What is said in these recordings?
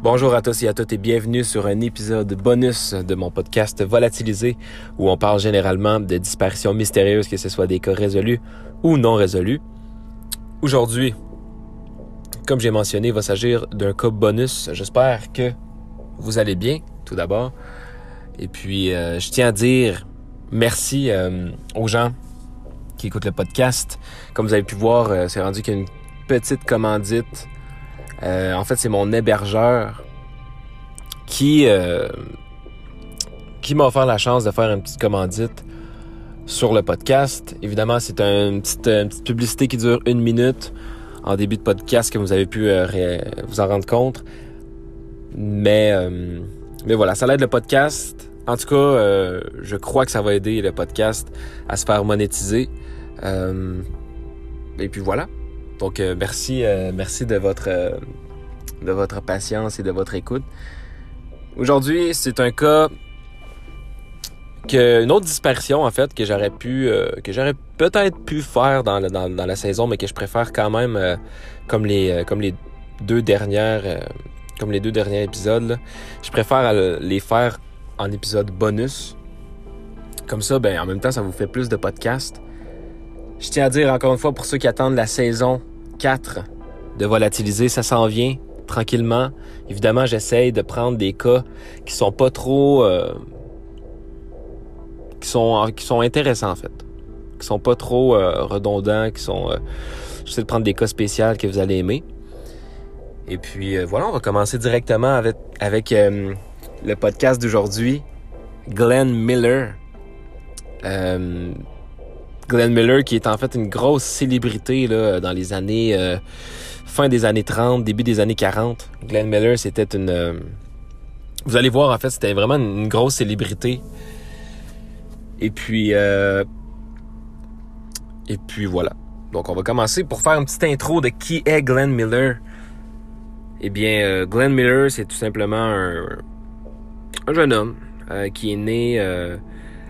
Bonjour à tous et à toutes et bienvenue sur un épisode bonus de mon podcast Volatilisé où on parle généralement de disparitions mystérieuses, que ce soit des cas résolus ou non résolus. Aujourd'hui, comme j'ai mentionné, il va s'agir d'un cas bonus. J'espère que vous allez bien, tout d'abord. Et puis, euh, je tiens à dire merci euh, aux gens qui écoutent le podcast. Comme vous avez pu voir, euh, c'est rendu qu'il y a une petite commandite euh, en fait, c'est mon hébergeur qui, euh, qui m'a offert la chance de faire une petite commandite sur le podcast. Évidemment, c'est une petite, publicité qui dure une minute en début de podcast que vous avez pu euh, vous en rendre compte. Mais, mais voilà, ça l'aide le podcast. En tout cas, je crois que ça va aider le podcast à se faire monétiser. et puis voilà. Donc euh, merci, euh, merci de votre, euh, de votre patience et de votre écoute. Aujourd'hui, c'est un cas que une autre dispersion en fait que j'aurais pu que j'aurais peut-être pu faire dans, dans, la saison mais que je préfère quand même comme les comme les deux dernières comme les deux derniers épisodes je préfère les faire en épisode bonus comme ça ben en même temps ça vous fait plus de podcasts je tiens à dire encore une fois pour ceux qui attendent la saison 4 de volatiliser, ça s'en vient tranquillement. Évidemment, j'essaye de prendre des cas qui sont pas trop euh, qui sont qui sont intéressants en fait, qui sont pas trop euh, redondants, qui sont euh, j'essaie de prendre des cas spéciaux que vous allez aimer. Et puis voilà, on va commencer directement avec avec le podcast d'aujourd'hui, Glenn Miller. Glenn Miller, qui est en fait une grosse célébrité dans les années euh, fin des années 30, début des années 40. Glenn Miller, c'était une euh, vous allez voir en fait, c'était vraiment une, grosse célébrité. Et puis euh, et puis voilà. Donc on va commencer pour faire une petite intro de qui est Glenn Miller. Eh bien, Glenn Miller, c'est tout simplement un, un jeune homme qui est né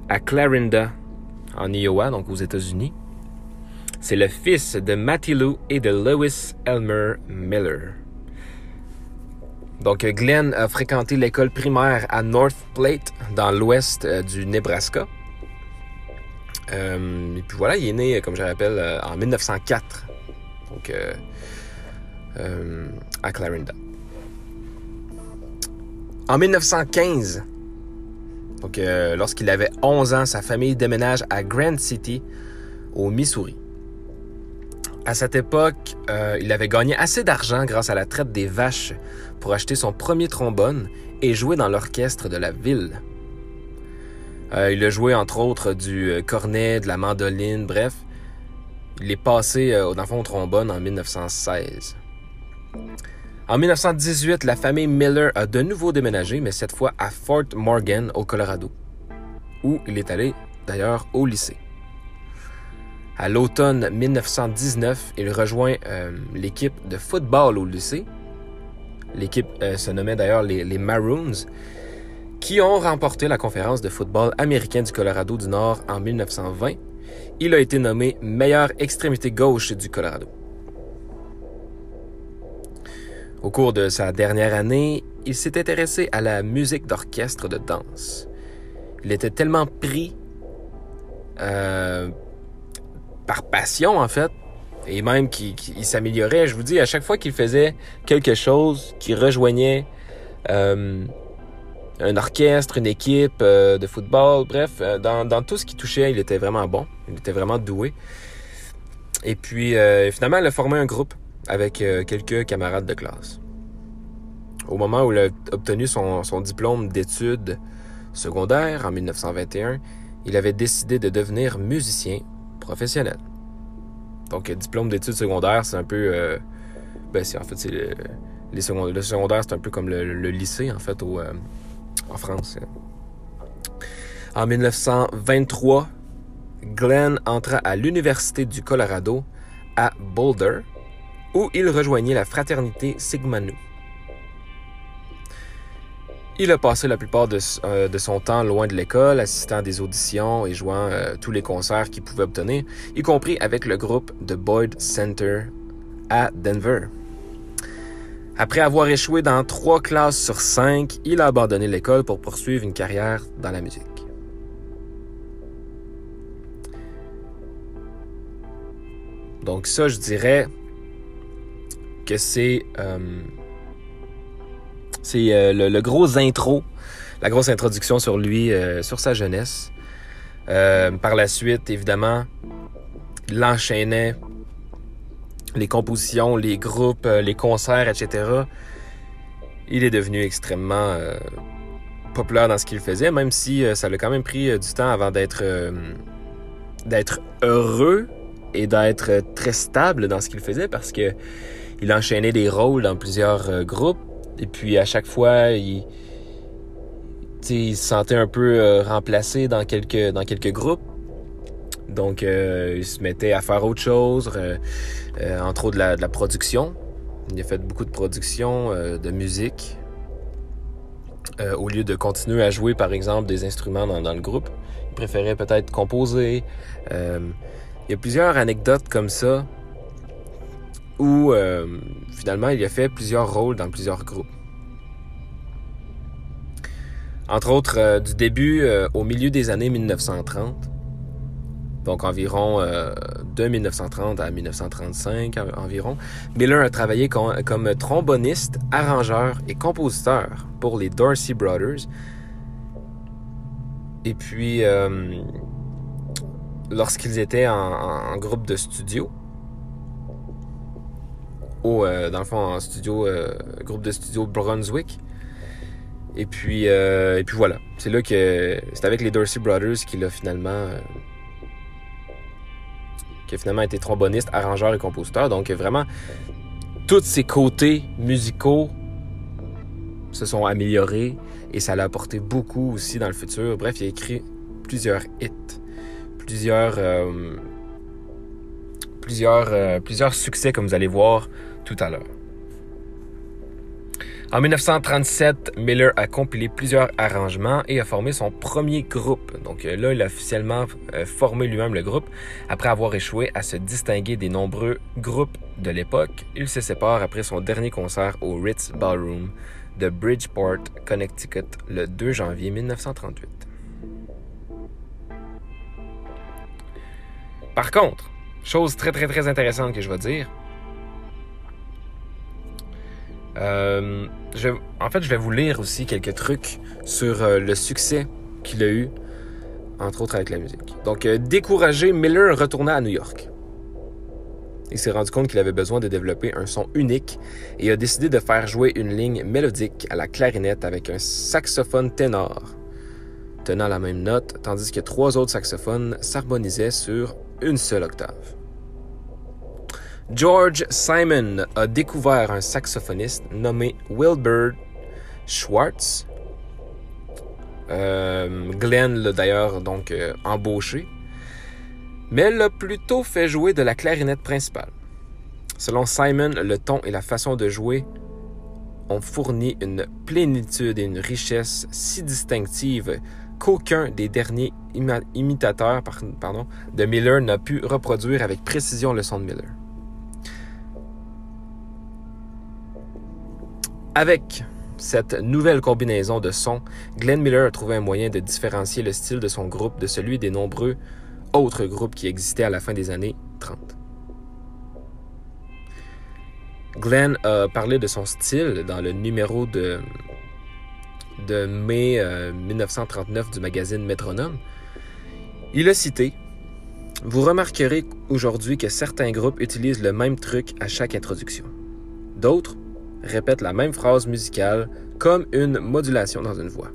à Clarinda, en Iowa, donc aux États-Unis. C'est le fils de Matty Lou et de Lewis Elmer Miller. Donc Glenn a fréquenté l'école primaire à North Platte, dans l'ouest euh, du Nebraska. Euh, et puis voilà, il est né, comme je rappelle, euh, en 1904. Donc à Clarinda. En 1915, donc, euh, lorsqu'il avait 11 ans, sa famille déménage à Grand City, au Missouri. À cette époque, euh, il avait gagné assez d'argent grâce à la traite des vaches pour acheter son premier trombone et jouer dans l'orchestre de la ville. Euh, il a joué entre autres du cornet, de la mandoline, bref. Il est passé au fond au trombone en 1916. En 1918, la famille Miller a de nouveau déménagé, mais cette fois à Fort Morgan, au Colorado, où il est allé d'ailleurs au lycée. À l'automne 1919, il rejoint euh, l'équipe de football au lycée. L'équipe euh, se nommait d'ailleurs les, Maroons, qui ont remporté la conférence de football américain du Colorado du Nord en 1920. Il a été nommé meilleure extrémité gauche du Colorado. Au cours de sa dernière année, il s'est intéressé à la musique d'orchestre de danse. Il était tellement pris euh, par passion, en fait, et même qu'il s'améliorait. Je vous dis, à chaque fois qu'il faisait quelque chose qui rejoignait euh, un orchestre, une équipe euh, de football, bref, dans, dans, tout ce qui touchait, il était vraiment bon. Il était vraiment doué. Et puis, finalement, il a formé un groupe avec euh, quelques camarades de classe. Au moment où il a obtenu son, diplôme d'études secondaires en 1921, il avait décidé de devenir musicien professionnel. Donc, diplôme d'études secondaires, c'est un peu. Euh, ben, en fait, c'est le, les le secondaire, c'est un peu comme le, lycée, en fait, euh, en France. En 1923, Glenn entra à l'Université du Colorado à Boulder où il rejoignit la fraternité Sigma Nu. Il a passé la plupart euh, de, son temps loin de l'école, assistant à des auditions et jouant euh, tous les concerts qu'il pouvait obtenir, y compris avec le groupe The Boyd Center à Denver. Après avoir échoué dans trois classes sur cinq, il a abandonné l'école pour poursuivre une carrière dans la musique. Donc ça, je dirais que c'est euh, euh, le, gros intro, la grosse introduction sur lui, euh, sur sa jeunesse. par la suite, évidemment, il enchaînait les compositions, les groupes, les concerts, etc. Il est devenu extrêmement populaire dans ce qu'il faisait, même si ça a quand même pris du temps avant d'être d'être heureux et d'être très stable dans ce qu'il faisait parce que il enchaînait des rôles dans plusieurs euh, groupes. Et puis à chaque fois il, il se sentait un peu euh, remplacé dans quelques dans quelques groupes. Donc euh, il se mettait à faire autre chose entre autres de la, de la, production. Il a fait beaucoup de production de musique au lieu de continuer à jouer par exemple des instruments dans, dans le groupe. Il préférait peut-être composer. Il y a plusieurs anecdotes comme ça où euh, finalement il a fait plusieurs rôles dans plusieurs groupes. Entre autres, euh, du début euh, au milieu des années 1930, donc environ de 1930 à 1935 environ, Miller a travaillé comme tromboniste, arrangeur et compositeur pour les Dorsey Brothers. Et puis, lorsqu'ils étaient en, groupe de studio, au, euh, dans le fond, en studio, euh, groupe de studio Brunswick. Et puis, euh, et puis voilà. C'est là que c'est avec les Dorsey Brothers qu'il a finalement, qui a finalement été tromboniste, arrangeur et compositeur. Donc vraiment, tous ses côtés musicaux se sont améliorés et ça l'a apporté beaucoup aussi dans le futur. Bref, il a écrit plusieurs hits plusieurs, plusieurs, plusieurs succès, comme vous allez voir tout à l'heure. En 1937, Miller a compilé plusieurs arrangements et a formé son premier groupe. Donc euh, là, il a officiellement formé lui-même le groupe. Après avoir échoué à se distinguer des nombreux groupes de l'époque, il se sépare après son dernier concert au Ritz Ballroom de Bridgeport, Connecticut, le 2 janvier 1938. Par contre, chose très très très intéressante que je vais dire, euh, en fait, je vais vous lire aussi quelques trucs sur euh, le succès qu'il a eu, entre autres avec la musique. Donc, euh, découragé, Miller retourna à New York. Il s'est rendu compte qu'il avait besoin de développer un son unique et a décidé de faire jouer une ligne mélodique à la clarinette avec un saxophone ténor tenant la même note, tandis que trois autres saxophones s'harmonisaient sur une seule octave. George Simon a découvert un saxophoniste nommé Wilbur Schwartz. Euh, Glenn l'a d'ailleurs donc euh, embauché, mais l'a plutôt fait jouer de la clarinette principale. Selon Simon, le ton et la façon de jouer ont fourni une plénitude et une richesse si distinctive qu'aucun des derniers imitateurs de Miller n'a pu reproduire avec précision le son de Miller. Avec cette nouvelle combinaison de sons, Glenn Miller a trouvé un moyen de différencier le style de son groupe de celui des nombreux autres groupes qui existaient à la fin des années 30. Glenn a parlé de son style dans le numéro de mai 1939 euh, du magazine Métronome, il a cité Vous remarquerez aujourd'hui que certains groupes utilisent le même truc à chaque introduction. D'autres répètent la même phrase musicale comme une modulation dans une voix.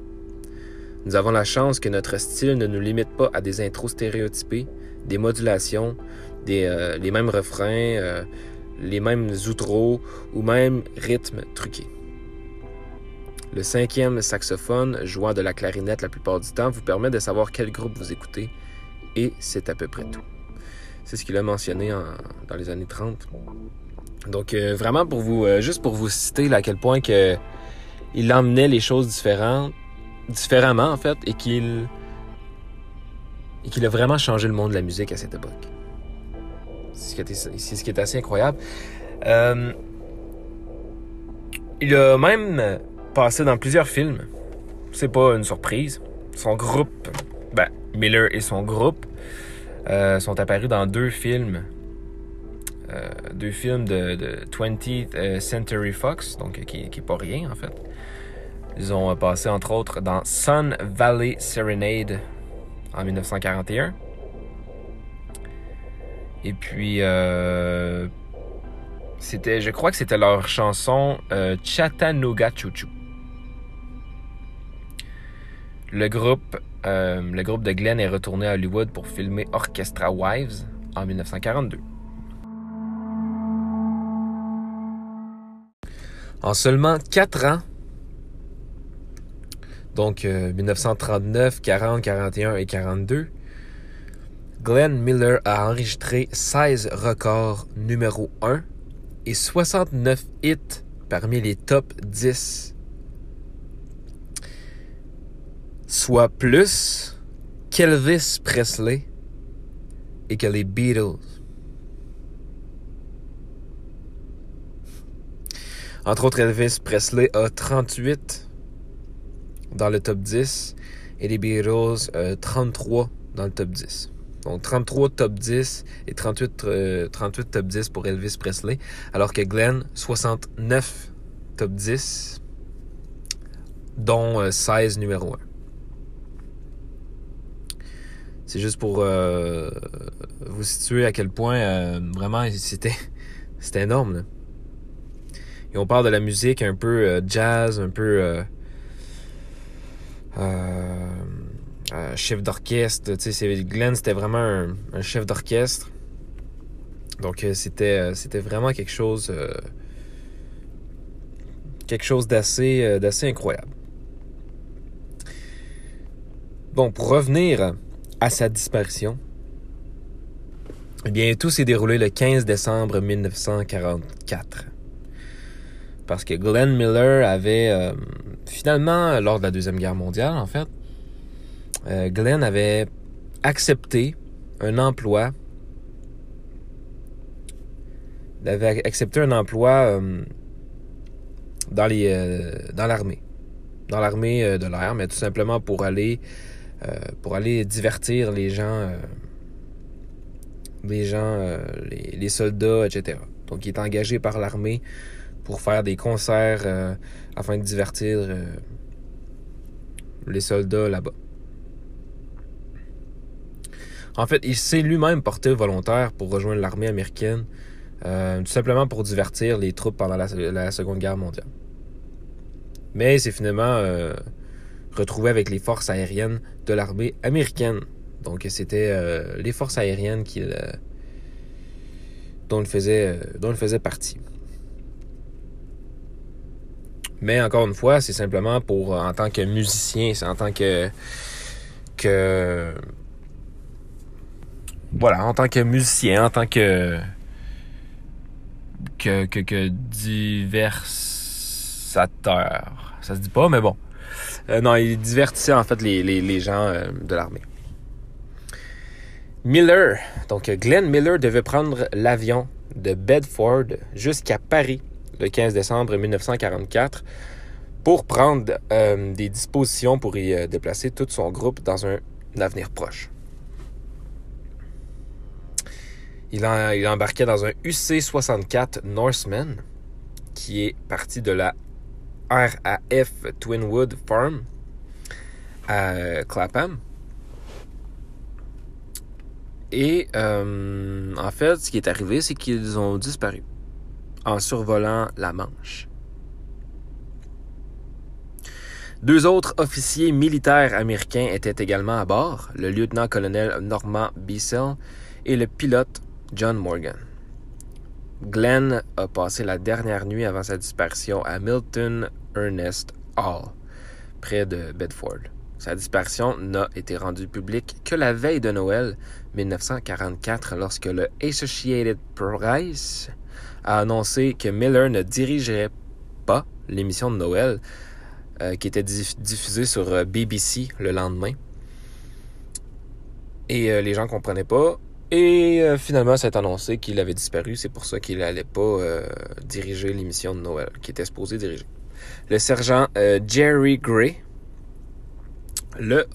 Nous avons la chance que notre style ne nous limite pas à des intros stéréotypés, des modulations, des, euh, les mêmes refrains, euh, les mêmes outros ou même rythmes truqués. Le cinquième saxophone, jouant de la clarinette la plupart du temps, vous permet de savoir quel groupe vous écoutez, et c'est à peu près tout. C'est ce qu'il a mentionné dans les années 30. Donc euh, vraiment pour vous, euh, juste pour vous citer à quel point que il emmenait les choses différentes, différemment en fait, et qu'il et qu'il a vraiment changé le monde de la musique à cette époque. C'est ce qui est, assez incroyable. Euh, Il a même passé dans plusieurs films. C'est pas une surprise. Son groupe, ben, Miller et son groupe, sont apparus dans deux films. Euh, deux films de, 20th euh, Century Fox, donc qui, qui est pas rien en fait. Ils ont passé entre autres dans Sun Valley Serenade en 1941. Et puis, c'était, je crois que c'était leur chanson Chattanooga Choo Choo. Le groupe, euh, le groupe de Glenn est retourné à Hollywood pour filmer Orchestra Wives en 1942. En seulement 4 ans, donc 1939, 40, 41 et 42, Glenn Miller a enregistré 16 records numéro 1 et 69 hits parmi les top 10 soit plus qu'Elvis Presley et que les Beatles. Entre autres, Elvis Presley a 38 dans le top 10 et les Beatles 33 euh, dans le top 10. Donc 33 top 10 et 38, 38 euh, top 10 pour Elvis Presley, alors que Glenn 69 top 10, dont 16 euh, numéro 1. C'est juste pour vous situer à quel point vraiment c'était c'était énorme. Et on parle de la musique un peu euh, jazz, un peu chef d'orchestre. Tu Glenn c'était vraiment un, chef d'orchestre. Donc c'était c'était vraiment quelque chose quelque chose d'assez d'assez incroyable. Bon, pour revenir à sa disparition, eh bien, tout s'est déroulé le 15 décembre 1944. Parce que Glenn Miller avait, euh, finalement, lors de la Deuxième Guerre mondiale, en fait, euh, Glenn avait accepté un emploi. Il avait accepté un emploi euh, dans les dans l'armée. Dans l'armée de l'air, mais tout simplement pour aller pour aller divertir les gens, les gens, les, soldats, etc. Donc, il est engagé par l'armée pour faire des concerts afin de divertir les soldats là-bas. En fait, il s'est lui-même porté volontaire pour rejoindre l'armée américaine, tout simplement pour divertir les troupes pendant la, Seconde Guerre mondiale. Mais c'est finalement retrouvé avec les forces aériennes de l'armée américaine. Donc c'était euh, les forces aériennes euh, dont, il faisait, euh, dont il faisait partie. Mais encore une fois, c'est simplement pour, en tant que musicien, c'est en tant que, que, voilà, en tant que musicien, en tant que, que, que, que diversateur. Ça se dit pas, mais bon. Euh, non, il divertissait en fait les, gens euh, de l'armée. Miller, donc Glenn Miller devait prendre l'avion de Bedford jusqu'à Paris le 15 décembre 1944 pour prendre euh, des dispositions pour y déplacer tout son groupe dans un, avenir proche. Il, il embarquait dans un UC-64 Norseman qui est parti de la RAF Twinwood Farm à Clapham. Et euh, en fait, ce qui est arrivé, c'est qu'ils ont disparu en survolant la Manche. Deux autres officiers militaires américains étaient également à bord, le lieutenant-colonel Norman Bissell et le pilote John Morgan. Glenn a passé la dernière nuit avant sa disparition à Milton Ernest Hall, près de Bedford. Sa disparition n'a été rendue publique que la veille de Noël 1944 lorsque le Associated Press a annoncé que Miller ne dirigerait pas l'émission de Noël euh, qui était diffusée sur euh, BBC le lendemain. Et euh, les gens ne comprenaient pas. Et finalement, ça a annoncé qu'il avait disparu. C'est pour ça qu'il n'allait pas diriger l'émission de Noël, qu'il était supposé diriger. Le sergent Jerry Gray le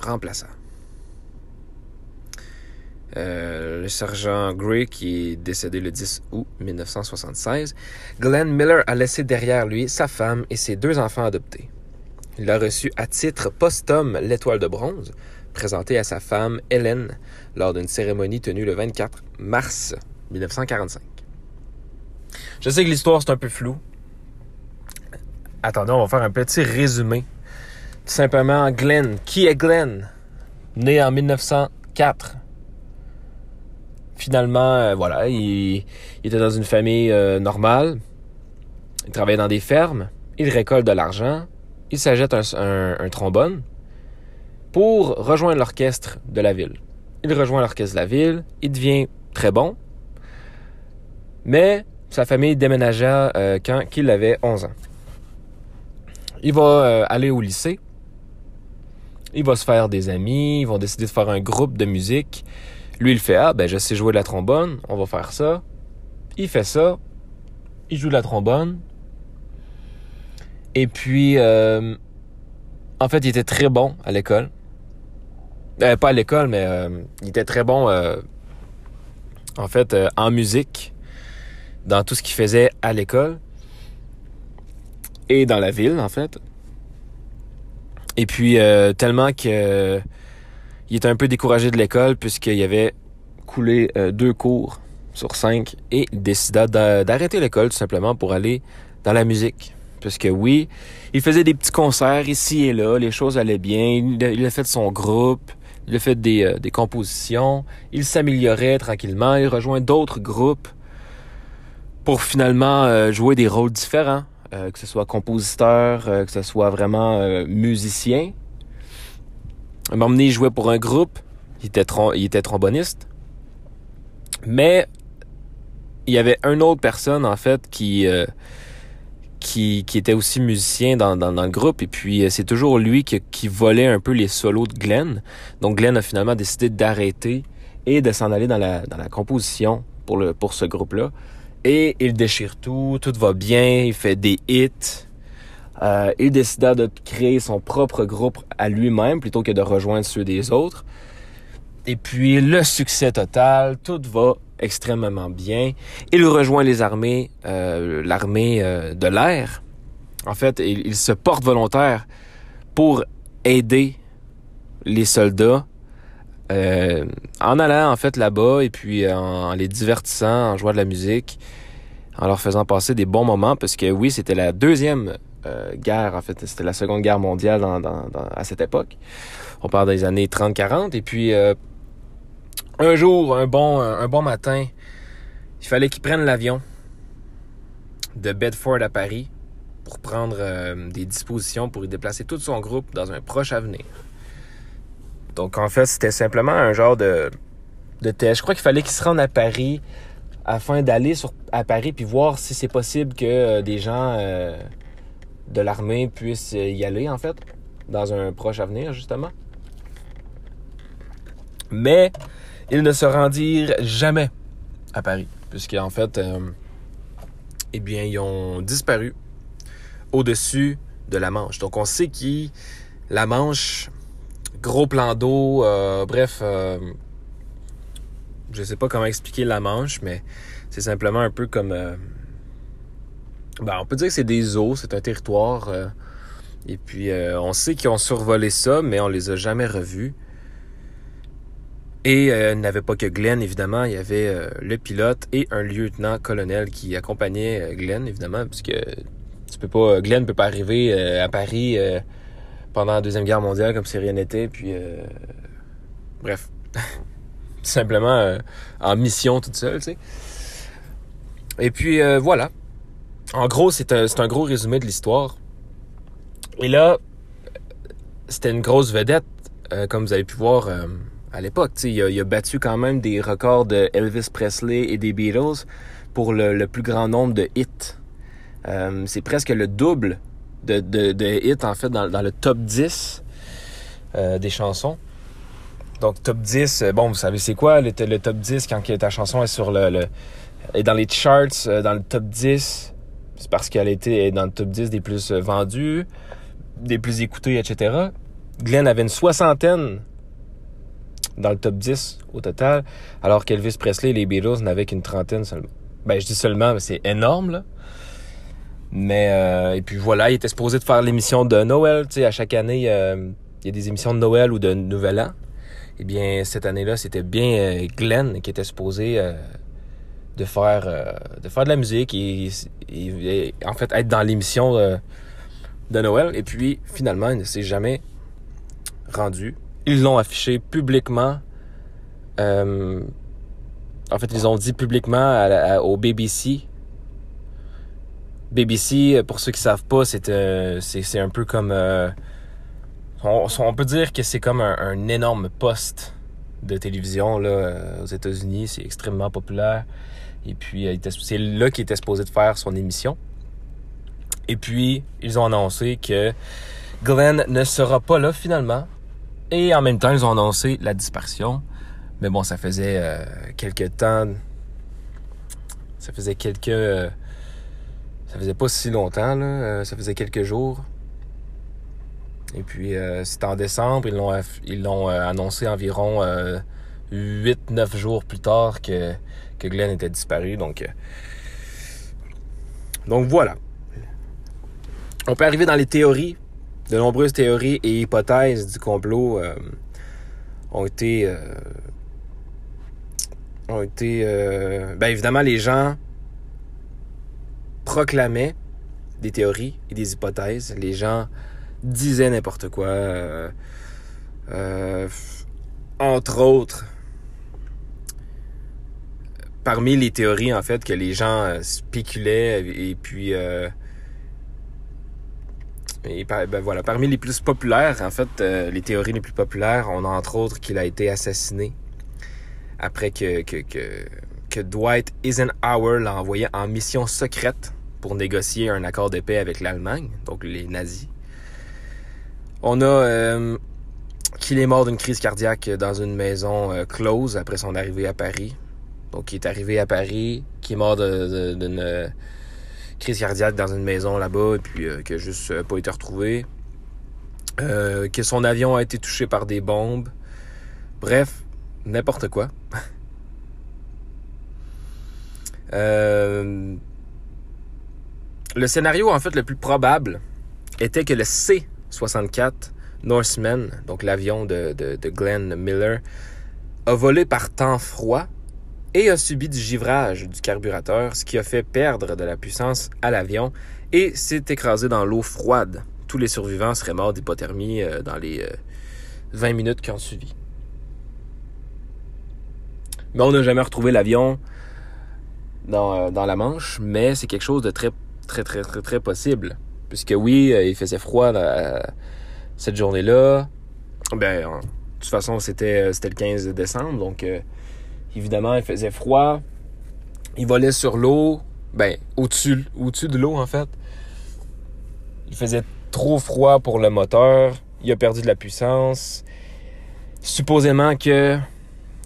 remplaça. le sergent Gray, qui est décédé le 10 août 1976, Glenn Miller a laissé derrière lui sa femme et ses deux enfants adoptés. Il a reçu à titre posthume l'étoile de bronze, présentée à sa femme Hélène lors d'une cérémonie tenue le 24 mars 1945. Je sais que l'histoire c'est un peu flou. Attendez, on va faire un petit résumé. Tout simplement, Glenn. Qui est Glenn? Né en 1904. Finalement, euh, voilà, il, était dans une famille normale. Il travaillait dans des fermes. Il récolte de l'argent. Il s'achète un trombone pour rejoindre l'orchestre de la ville. Il rejoint l'orchestre de la ville, il devient très bon, mais sa famille déménagea euh, quand il avait 11 ans. Il va euh, aller au lycée, il va se faire des amis, ils vont décider de faire un groupe de musique. Lui, il fait Ah, ben je sais jouer de la trombone, on va faire ça. Il fait ça, il joue de la trombone. Et puis, euh, en fait, il était très bon à l'école. Euh, pas à l'école, mais euh, il était très bon, en fait, en musique, dans tout ce qu'il faisait à l'école et dans la ville, en fait. Et puis, tellement que il était un peu découragé de l'école puisqu'il avait coulé deux cours sur cinq et il décida d'arrêter l'école tout simplement pour aller dans la musique. Parce que oui, il faisait des petits concerts ici et là, les choses allaient bien, il a fait son groupe, il a fait euh, des, compositions, il s'améliorait tranquillement, il rejoint d'autres groupes pour finalement euh, jouer des rôles différents, euh, que ce soit compositeur, que ce soit vraiment musicien. Un moment donné, il jouait pour un groupe, il était, il était tromboniste, mais il y avait une autre personne en fait qui qui, qui, était aussi musicien dans, dans, dans, le groupe. Et puis, euh, c'est toujours lui qui, qui, volait un peu les solos de Glenn. Donc, Glenn a finalement décidé d'arrêter et de s'en aller dans la, dans la composition pour, le, pour ce groupe-là. Et il déchire tout, tout va bien, il fait des hits. Euh, il décida de créer son propre groupe à lui-même plutôt que de rejoindre ceux des autres. Et puis, le succès total, tout va extrêmement bien. Il rejoint les armées, euh, l'armée euh, de l'air. En fait, il, se porte volontaire pour aider les soldats en allant en fait là-bas et puis en, les divertissant, en jouant de la musique, en leur faisant passer des bons moments parce que oui, c'était la deuxième guerre, en fait, c'était la seconde guerre mondiale à cette époque. On parle des années 30-40 et puis un jour, un bon, matin, il fallait qu'il prenne l'avion de Bedford à Paris pour prendre euh, des dispositions pour y déplacer tout son groupe dans un proche avenir. Donc en fait, c'était simplement un genre de, de test. Je crois qu'il fallait qu'il se rende à Paris afin d'aller à Paris puis voir si c'est possible que euh, des gens euh, de l'armée puissent y aller en fait dans un proche avenir justement. Mais ils ne se rendirent jamais à Paris, puisqu'en fait, euh, eh bien, ils ont disparu au-dessus de la Manche. Donc, on sait qui la Manche, gros plan d'eau, euh, bref, euh, je sais pas comment expliquer la Manche, mais c'est simplement un peu comme, ben, on peut dire que c'est des eaux, c'est un territoire. et puis, on sait qu'ils ont survolé ça, mais on les a jamais revus. Et euh, il n'avait pas que Glenn, évidemment, il y avait euh, le pilote et un lieutenant-colonel qui accompagnait euh, Glenn, évidemment, puisque tu peux pas, Glenn peut pas arriver à Paris pendant la Deuxième Guerre mondiale comme si rien n'était, puis bref, simplement en mission toute seule, tu sais. Et puis voilà. En gros, c'est un, un gros résumé de l'histoire. Et là, c'était une grosse vedette, comme vous avez pu voir à l'époque. Il a, il a battu quand même des records de Elvis Presley et des Beatles pour le, plus grand nombre de hits. Euh, c'est presque le double de, de, hits, en fait, dans, le top 10 euh, des chansons. Donc, top 10, euh, bon, vous savez c'est quoi le, le, top 10 quand ta chanson est sur le, le est dans les charts, euh, dans le top 10, c'est parce qu'elle était dans le top 10 des plus euh, vendus, des plus écoutés, etc. Glenn avait une soixantaine dans le top 10 au total, alors qu'Elvis Presley et les Beatles n'avaient qu'une trentaine seulement. Ben, je dis seulement, mais c'est énorme, là. Mais, euh, et puis voilà, il était supposé de faire l'émission de Noël, tu sais, à chaque année, il y a des émissions de Noël ou de Nouvel An. Eh bien, cette année-là, c'était bien euh, Glenn qui était supposé euh, de faire euh, de faire de la musique et, en fait être dans l'émission de Noël. Et puis, finalement, il ne s'est jamais rendu. Ils l'ont affiché publiquement. en fait, ils ont dit publiquement au BBC. BBC, pour ceux qui savent pas, c'est un peu comme on, peut dire que c'est comme un, énorme poste de télévision euh, aux États-Unis. C'est extrêmement populaire. Et puis, euh, c'est là qu'il était supposé de faire son émission. Et puis, ils ont annoncé que Glenn ne sera pas là finalement. Et en même temps, ils ont annoncé la disparition. Mais bon, ça faisait euh, quelques temps. Ça faisait quelques. ça faisait pas si longtemps, là. ça faisait quelques jours. Et puis, euh, c'est en décembre, ils l'ont, ils l'ont euh, annoncé environ 8-9 euh, jours plus tard que, que Glenn était disparu. Donc, donc voilà. On peut arriver dans les théories. De nombreuses théories et hypothèses du complot ont été... ont été... ben évidemment, les gens proclamaient des théories et des hypothèses. Les gens disait n'importe quoi. Euh, euh, entre autres, parmi les théories en fait que les gens euh, spéculaient et puis et ben voilà, parmi les plus populaires, en fait, les théories les plus populaires, on a entre autres qu'il a été assassiné après que, Dwight Eisenhower l'a envoyé en mission secrète pour négocier un accord de paix avec l'Allemagne, donc les nazis. On a euh, qu'il est mort d'une crise cardiaque dans une maison euh, close après son arrivée à Paris. Donc, il est arrivé à Paris, qui est mort d'une euh, crise cardiaque dans une maison là-bas, et puis qui a juste pas été retrouvé. que son avion a été touché par des bombes. Bref, n'importe quoi. le scénario, en fait, le plus probable était que le C 64, Norseman, donc l'avion de, Glenn Miller, a volé par temps froid et a subi du givrage du carburateur, ce qui a fait perdre de la puissance à l'avion et s'est écrasé dans l'eau froide. Tous les survivants seraient morts d'hypothermie euh, dans les 20 euh, minutes qui ont suivi. Mais on n'a jamais retrouvé l'avion dans, euh, dans, la Manche, mais c'est quelque chose de très, très, très, très, très possible. Puisque oui, il faisait froid cette journée-là. Ben, de toute façon, c'était, c'était le 15 décembre, donc évidemment, il faisait froid. Il volait sur l'eau, ben, au-dessus, de l'eau, en fait. Il faisait trop froid pour le moteur. Il a perdu de la puissance. Supposément que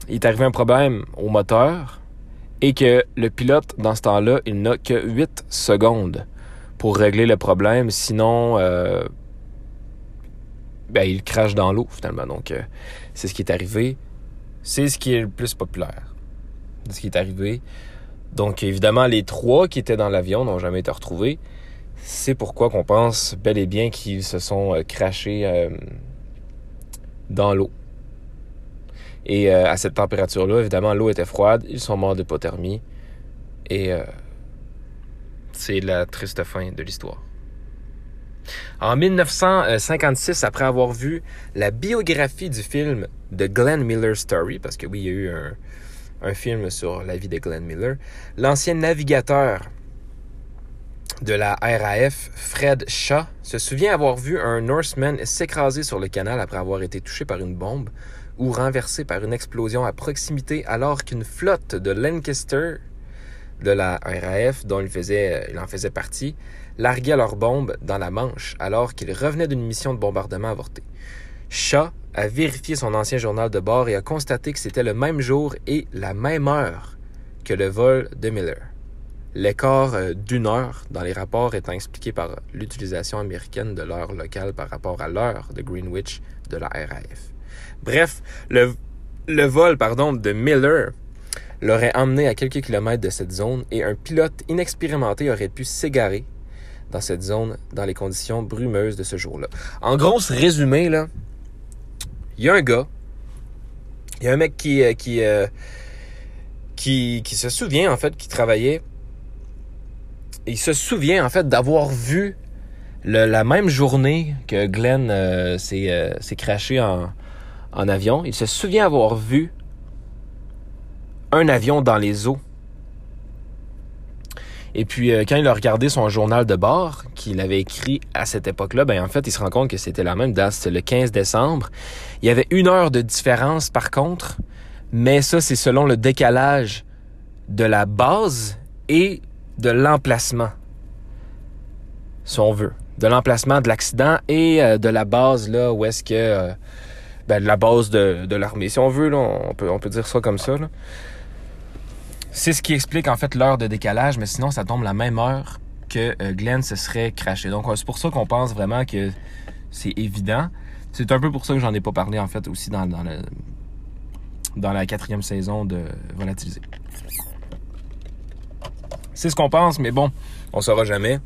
il est arrivé un problème au moteur et que le pilote, dans ce temps-là, il n'a que 8 secondes pour régler le problème. Sinon, euh, ben, il crache dans l'eau finalement. Donc, euh, c'est ce qui est arrivé. C'est ce qui est le plus populaire de ce qui est arrivé. Donc, évidemment, les trois qui étaient dans l'avion n'ont jamais été retrouvés. C'est pourquoi qu'on pense bel et bien qu'ils se sont euh, crachés dans l'eau. Et à cette température-là, évidemment, l'eau était froide. Ils sont morts d'hypothermie. Et c'est la triste fin de l'histoire. En 1956, après avoir vu la biographie du film de Glenn Miller Story, parce que oui, il y a eu un, film sur la vie de Glenn Miller, l'ancien navigateur de la RAF, Fred Shaw, se souvient avoir vu un Norseman s'écraser sur le canal après avoir été touché par une bombe ou renversé par une explosion à proximité alors qu'une flotte de Lancaster de la RAF, dont il, en faisait partie, larguaient leurs bombes dans la Manche alors qu'ils revenaient d'une mission de bombardement avortée. Shaw a vérifié son ancien journal de bord et a constaté que c'était le même jour et la même heure que le vol de Miller. L'écart euh, d'une heure dans les rapports étant expliqué par l'utilisation américaine de l'heure locale par rapport à l'heure de Greenwich de la RAF. Bref, le, le vol pardon, de Miller l'aurait emmené à quelques kilomètres de cette zone et un pilote inexpérimenté aurait pu s'égarer dans cette zone dans les conditions brumeuses de ce jour-là. En gros, ce résumé, là, il y a un gars, il y a un mec qui, euh, qui, euh, qui, qui se souvient, en fait, qui travaillait. Il se souvient, en fait, d'avoir vu la même journée que Glenn euh, s'est craché en, en avion. Il se souvient avoir vu un avion dans les eaux. Et puis, euh, quand il a regardé son journal de bord qu'il avait écrit à cette époque-là, ben en fait, il se rend compte que c'était la même date, c'était le 15 décembre. Il y avait une heure de différence, par contre, mais ça, c'est selon le décalage de la base et de l'emplacement, si on veut. De l'emplacement de l'accident et euh, de la base, là, où est-ce que... Euh, ben, de la base de, de l'armée, si on veut, là, on peut, on peut dire ça comme ça, là. C'est ce qui explique en fait l'heure de décalage, mais sinon ça tombe la même heure que euh, Glenn se serait craché. Donc c'est pour ça qu'on pense vraiment que c'est évident. C'est un peu pour ça que j'en ai pas parlé en fait aussi dans, dans, le, dans la quatrième saison de Volatiliser. C'est ce qu'on pense, mais bon, on saura jamais.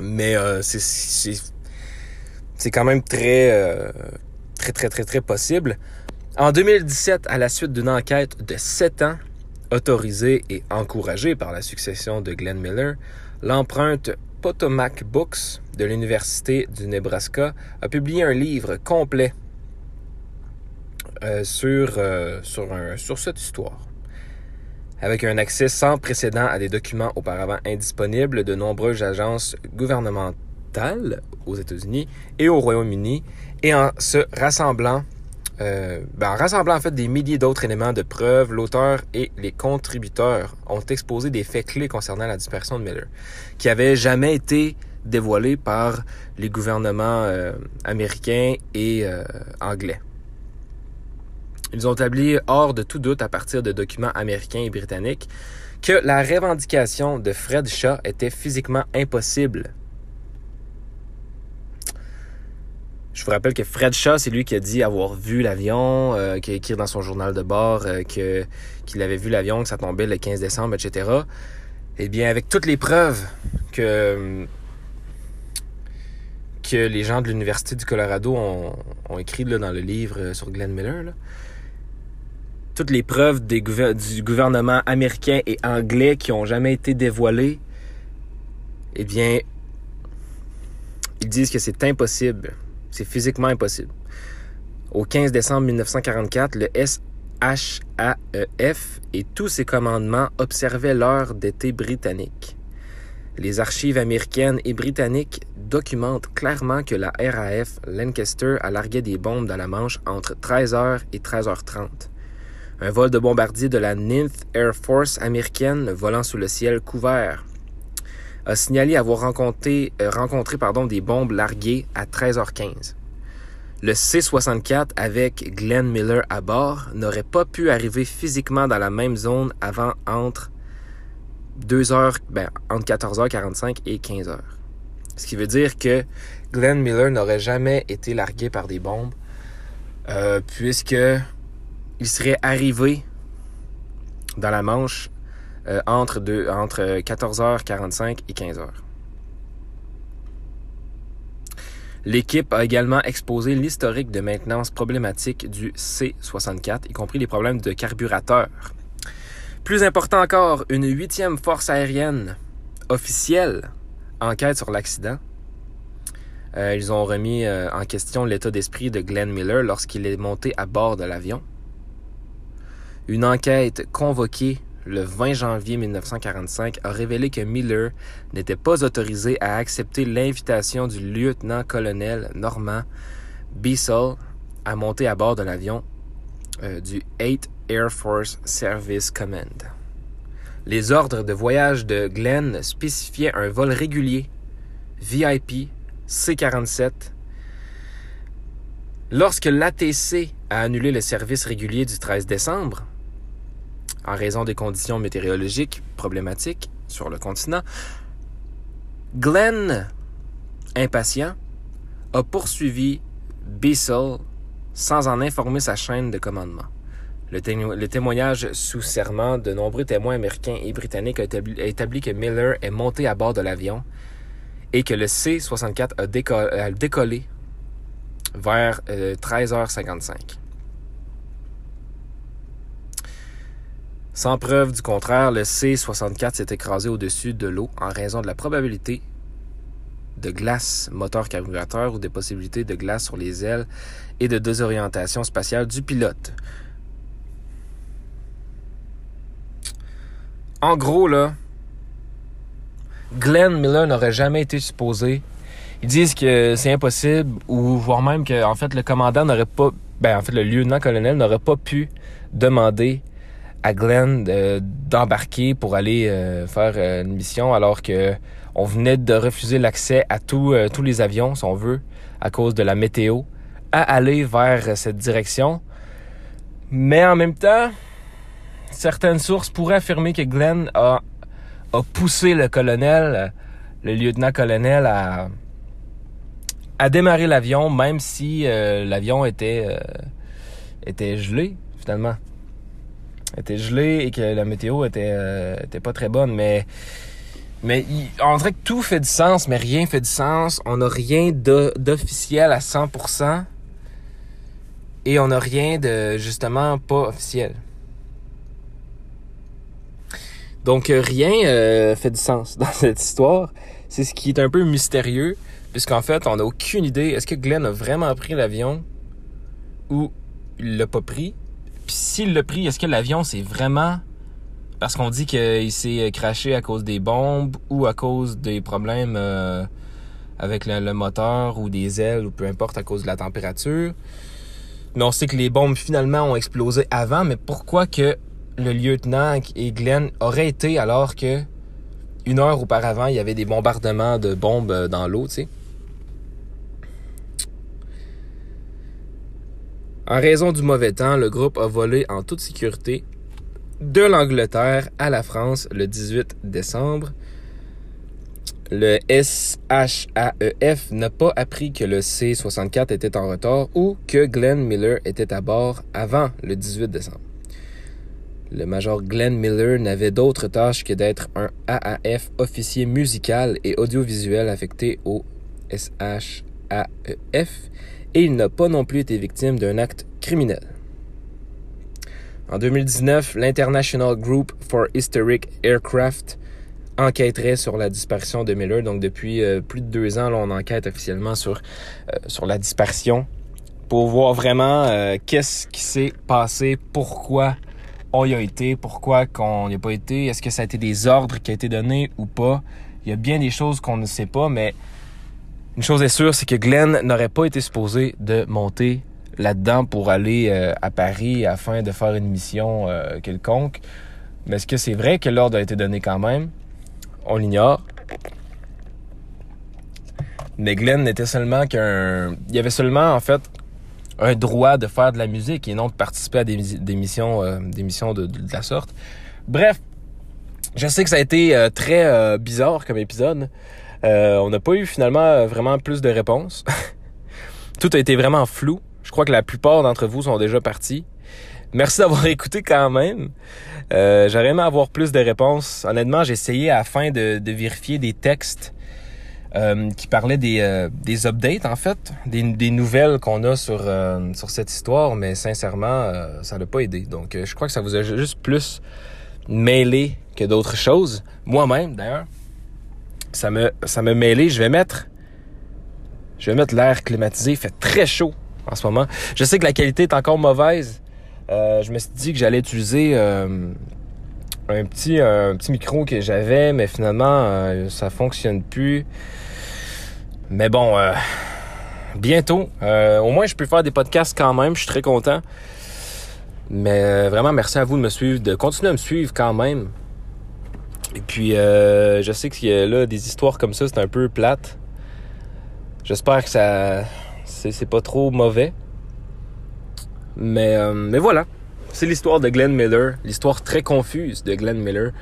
Mais euh, c'est quand même très, euh, très, très, très, très possible. En 2017, à la suite d'une enquête de 7 ans, Autorisé et encouragé par la succession de Glenn Miller, l'empreinte Potomac Books de l'Université du Nebraska a publié un livre complet euh, sur, euh, sur, sur cette histoire. Avec un accès sans précédent à des documents auparavant indisponibles de nombreuses agences gouvernementales aux États-Unis et au Royaume-Uni, et en se rassemblant euh, ben, en rassemblant en fait des milliers d'autres éléments de preuve, l'auteur et les contributeurs ont exposé des faits clés concernant la dispersion de Miller, qui n'avaient jamais été dévoilés par les gouvernements euh, américains et euh, anglais. Ils ont établi hors de tout doute à partir de documents américains et britanniques que la revendication de Fred Shaw était physiquement impossible Je vous rappelle que Fred Shaw, c'est lui qui a dit avoir vu l'avion, euh, qui a écrit dans son journal de bord euh, qu'il avait vu l'avion, que ça tombait le 15 décembre, etc. Eh bien, avec toutes les preuves que que les gens de l'Université du Colorado ont, ont écrit là, dans le livre sur Glenn Miller, toutes les preuves du gouvernement américain et anglais qui ont jamais été dévoilées, eh bien, ils disent que c'est impossible c'est physiquement impossible. Au 15 décembre 1944, le SHAEF et tous ses commandements observaient l'heure d'été britannique. Les archives américaines et britanniques documentent clairement que la RAF Lancaster a largué des bombes dans la Manche entre 13h et 13h30. Un vol de bombardier de la 9th Air Force américaine volant sous le ciel couvert a signalé avoir rencontré, euh, des bombes larguées à 13h15. Le C-64 avec Glenn Miller à bord n'aurait pas pu arriver physiquement dans la même zone avant entre 2 heures, ben, entre 14h45 et 15h. Ce qui veut dire que Glenn Miller n'aurait jamais été largué par des bombes, euh, puisque il serait arrivé dans la Manche euh, entre, entre 14h45 et 15h. L'équipe a également exposé l'historique de maintenance problématique du C-64, y compris les problèmes de carburateur. Plus important encore, une huitième force aérienne officielle enquête sur l'accident. Euh, ils ont remis euh, en question l'état d'esprit de Glenn Miller lorsqu'il est monté à bord de l'avion. Une enquête convoquée le 20 janvier 1945, a révélé que Miller n'était pas autorisé à accepter l'invitation du lieutenant-colonel Norman Bissell à monter à bord de l'avion euh, du 8 Air Force Service Command. Les ordres de voyage de Glenn spécifiaient un vol régulier VIP C-47 Lorsque l'ATC a annulé le service régulier du 13 décembre, en raison des conditions météorologiques problématiques sur le continent, Glenn, impatient, a poursuivi Bissell sans en informer sa chaîne de commandement. Le, témoignage sous serment de nombreux témoins américains et britanniques a établi, que Miller est monté à bord de l'avion et que le C-64 a, décollé vers 13h55. Sans preuve du contraire, le C-64 s'est écrasé au-dessus de l'eau en raison de la probabilité de glace moteur carburateur ou des possibilités de glace sur les ailes et de désorientation spatiale du pilote. En gros, là, Glenn Miller n'aurait jamais été supposé. Ils disent que c'est impossible, ou voire même que, en fait, le commandant n'aurait pas, ben, en fait, le lieutenant-colonel n'aurait pas pu demander à Glenn d'embarquer pour aller euh, faire euh, une mission alors que on venait de refuser l'accès à euh, tous les avions, si on veut, à cause de la météo, à aller vers cette direction. Mais en même temps, certaines sources pourraient affirmer que Glenn a, poussé le colonel, le lieutenant-colonel, à, à démarrer l'avion, même si l'avion était gelé, finalement était gelé et que la météo était, euh, était pas très bonne. Mais, mais on dirait que tout fait du sens, mais rien fait du sens. On n'a rien d'officiel à 100%. Et on n'a rien de justement pas officiel. Donc euh, rien euh, fait du sens dans cette histoire. C'est ce qui est un peu mystérieux, puisqu'en fait, on n'a aucune idée. Est-ce que Glenn a vraiment pris l'avion ou il l'a pas pris? S'il l'a pris, est-ce que l'avion, c'est vraiment parce qu'on dit qu'il s'est craché à cause des bombes ou à cause des problèmes euh, avec le, moteur ou des ailes ou peu importe à cause de la température? Mais on sait que les bombes finalement ont explosé avant, mais pourquoi que le lieutenant et Glenn auraient été alors que une heure auparavant, il y avait des bombardements de bombes dans l'eau, tu sais? En raison du mauvais temps, le groupe a volé en toute sécurité de l'Angleterre à la France le 18 décembre. Le SHAEF n'a pas appris que le C-64 était en retard ou que Glenn Miller était à bord avant le 18 décembre. Le major Glenn Miller n'avait d'autre tâche que d'être un AAF officier musical et audiovisuel affecté au SHAEF et il n'a pas non plus été victime d'un acte criminel. En 2019, l'International Group for Historic Aircraft enquêterait sur la disparition de Miller. Donc depuis euh, plus de deux ans, on enquête officiellement sur, euh, sur la disparition pour voir vraiment euh, qu'est-ce qui s'est passé, pourquoi on y a été, pourquoi qu'on n'y a pas été, est-ce que ça a été des ordres qui ont été donnés ou pas. Il y a bien des choses qu'on ne sait pas, mais une chose est sûre, c'est que Glenn n'aurait pas été supposé de monter là-dedans pour aller euh, à Paris afin de faire une mission euh, quelconque. Mais est-ce que c'est vrai que l'ordre a été donné quand même? On l'ignore. Mais Glenn n'était seulement qu'un... Il y avait seulement, en fait, un droit de faire de la musique et non de participer à des, missions, euh, des missions de, de, la sorte. Bref, je sais que ça a été très bizarre comme épisode. Euh, on n'a pas eu finalement euh, vraiment plus de réponses. Tout a été vraiment flou. Je crois que la plupart d'entre vous sont déjà partis. Merci d'avoir écouté quand même. Euh, J'aurais aimé avoir plus de réponses. Honnêtement, j'ai essayé afin de, de, vérifier des textes euh, qui parlaient des, des updates, en fait, des, des nouvelles qu'on a sur, sur cette histoire, mais sincèrement, ça n'a pas aidé. Donc, je crois que ça vous a juste plus mêlé que d'autres choses. Moi-même, d'ailleurs ça me, ça me mêlé. Je vais mettre, je vais mettre l'air climatisé. Il fait très chaud en ce moment. Je sais que la qualité est encore mauvaise. Euh, je me suis dit que j'allais utiliser euh, un petit, un petit micro que j'avais, mais finalement, euh, ça fonctionne plus. Mais bon, euh, bientôt. au moins, je peux faire des podcasts quand même. Je suis très content. Mais vraiment, merci à vous de me suivre, de continuer à me suivre quand même. Et puis, euh, je sais que là des histoires comme ça, c'est un peu plate. J'espère que ça, c'est pas trop mauvais. Mais, euh, mais voilà, c'est l'histoire de Glenn Miller, l'histoire très confuse de Glenn Miller.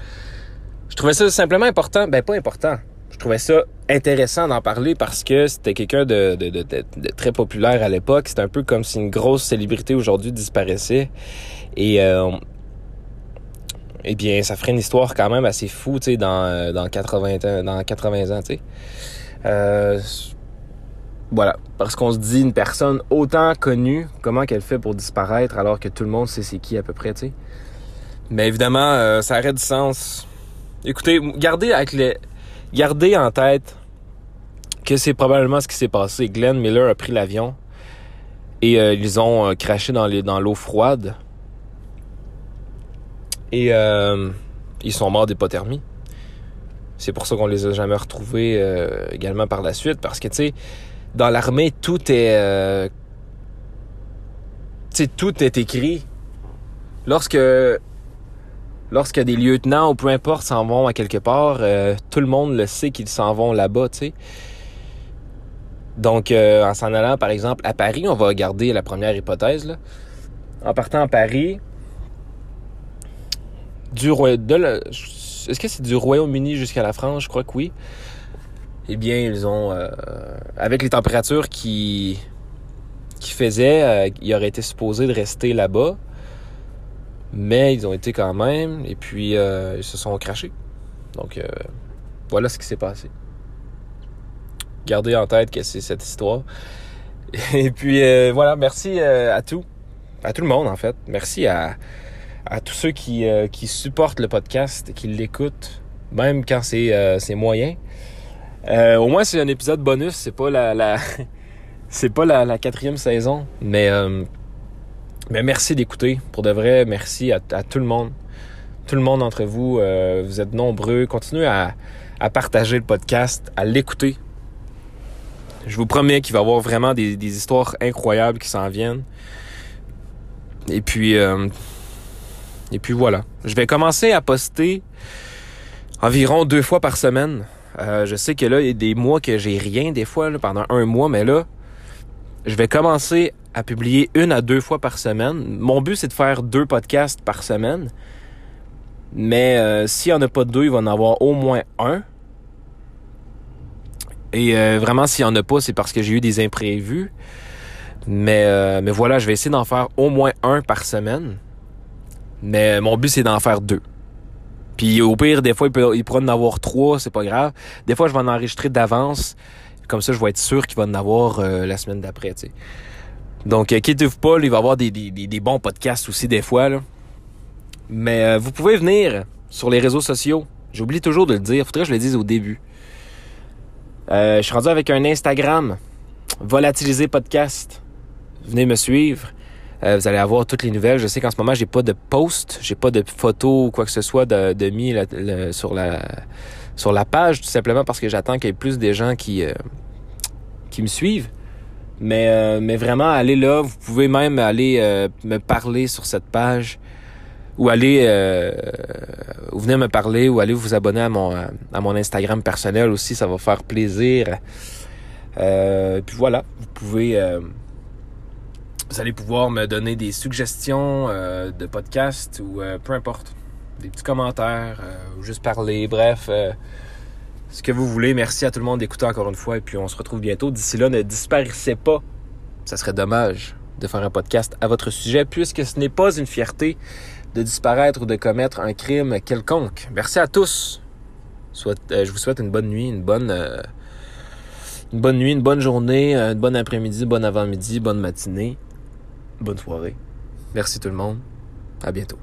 Je trouvais ça simplement important, ben pas important. Je trouvais ça intéressant d'en parler parce que c'était quelqu'un de, de, de, de, très populaire à l'époque. C'est un peu comme si une grosse célébrité aujourd'hui disparaissait. Et euh, eh bien, ça ferait une histoire quand même assez fou, tu sais, dans, euh, dans 80 dans 80 ans, tu sais. Euh, voilà. Parce qu'on se dit une personne autant connue, comment qu'elle fait pour disparaître alors que tout le monde sait c'est qui à peu près. Mais évidemment, euh, ça aurait du sens. Écoutez, gardez avec. Gardez en tête que c'est probablement ce qui s'est passé. Glenn Miller a pris l'avion et ils ont craché dans l'eau froide. Et ils sont morts d'hypothermie. C'est pour ça qu'on les a jamais retrouvés également par la suite. Parce que, tu sais, dans l'armée, tout est... Euh, tu sais, tout est écrit. Lorsque... Lorsque des lieutenants ou peu importe s'en vont à quelque part, euh, tout le monde le sait qu'ils s'en vont là-bas, tu sais. Donc, euh, en s'en allant, par exemple, à Paris, on va regarder la première hypothèse. Là. En partant à Paris, du de est-ce que c'est du Royaume-Uni jusqu'à la France? Je crois que oui eh bien, ils ont, euh, avec les températures qui, qui faisaient, euh, ils auraient été supposés de rester là-bas, mais ils ont été quand même, et puis euh, ils se sont crachés. Donc, voilà ce qui s'est passé. Gardez en tête que c'est cette histoire. Et puis, voilà, merci à tout, à tout le monde, en fait. Merci à, à tous ceux qui, qui supportent le podcast, qui l'écoutent, même quand c'est moyen. Euh, au moins, c'est un épisode bonus. C'est pas la, la c'est pas la, quatrième saison. Mais, euh, mais merci d'écouter. Pour de vrai, merci à, tout le monde. Tout le monde d'entre vous. Euh, vous êtes nombreux. Continuez à, à partager le podcast, à l'écouter. Je vous promets qu'il va y avoir vraiment des, des histoires incroyables qui s'en viennent. Et puis, et puis voilà. Je vais commencer à poster environ deux fois par semaine. Euh, je sais que là, il y a des mois que j'ai rien des fois, pendant un mois, mais là, je vais commencer à publier une à deux fois par semaine. Mon but, c'est de faire deux podcasts par semaine. Mais euh, s'il n'y en a pas deux, il va en avoir au moins un. Et euh, vraiment, s'il n'y en a pas, c'est parce que j'ai eu des imprévus. Mais, mais voilà, je vais essayer d'en faire au moins un par semaine. Mais mon but, c'est d'en faire deux. Puis au pire, des fois, il, pourra en avoir trois, c'est pas grave. Des fois, je vais en enregistrer d'avance. Comme ça, je vais être sûr qu'il va en avoir euh, la semaine d'après, tu sais. Donc, euh, quittez-vous pas, il va y avoir des, bons podcasts aussi des fois. Là. Mais euh, vous pouvez venir sur les réseaux sociaux. J'oublie toujours de le dire. Faudrait que je le dise au début. Euh, je suis rendu avec un Instagram. Volatiliser podcast. Venez me suivre. Euh, vous allez avoir toutes les nouvelles. Je sais qu'en ce moment, j'ai pas de post, j'ai pas de photo ou quoi que ce soit de, de mis sur la sur la page, tout simplement parce que j'attends qu'il y ait plus de gens qui euh, qui me suivent. Mais euh, mais vraiment, allez là. Vous pouvez même aller me parler sur cette page ou aller ou venir me parler ou aller vous abonner à mon à mon Instagram personnel aussi. Ça va faire plaisir. puis voilà, vous pouvez vous allez pouvoir me donner des suggestions euh, de podcasts ou euh, peu importe. Des petits commentaires, euh, ou juste parler, bref. ce que vous voulez. Merci à tout le monde d'écouter encore une fois et puis on se retrouve bientôt. D'ici là, ne disparaissez pas. Ça serait dommage de faire un podcast à votre sujet puisque ce n'est pas une fierté de disparaître ou de commettre un crime quelconque. Merci à tous. Je vous souhaite une bonne nuit, une bonne une bonne nuit, une bonne journée, une bonne après-midi, bon avant-midi, bonne matinée bonne soirée. Merci tout le monde. À bientôt.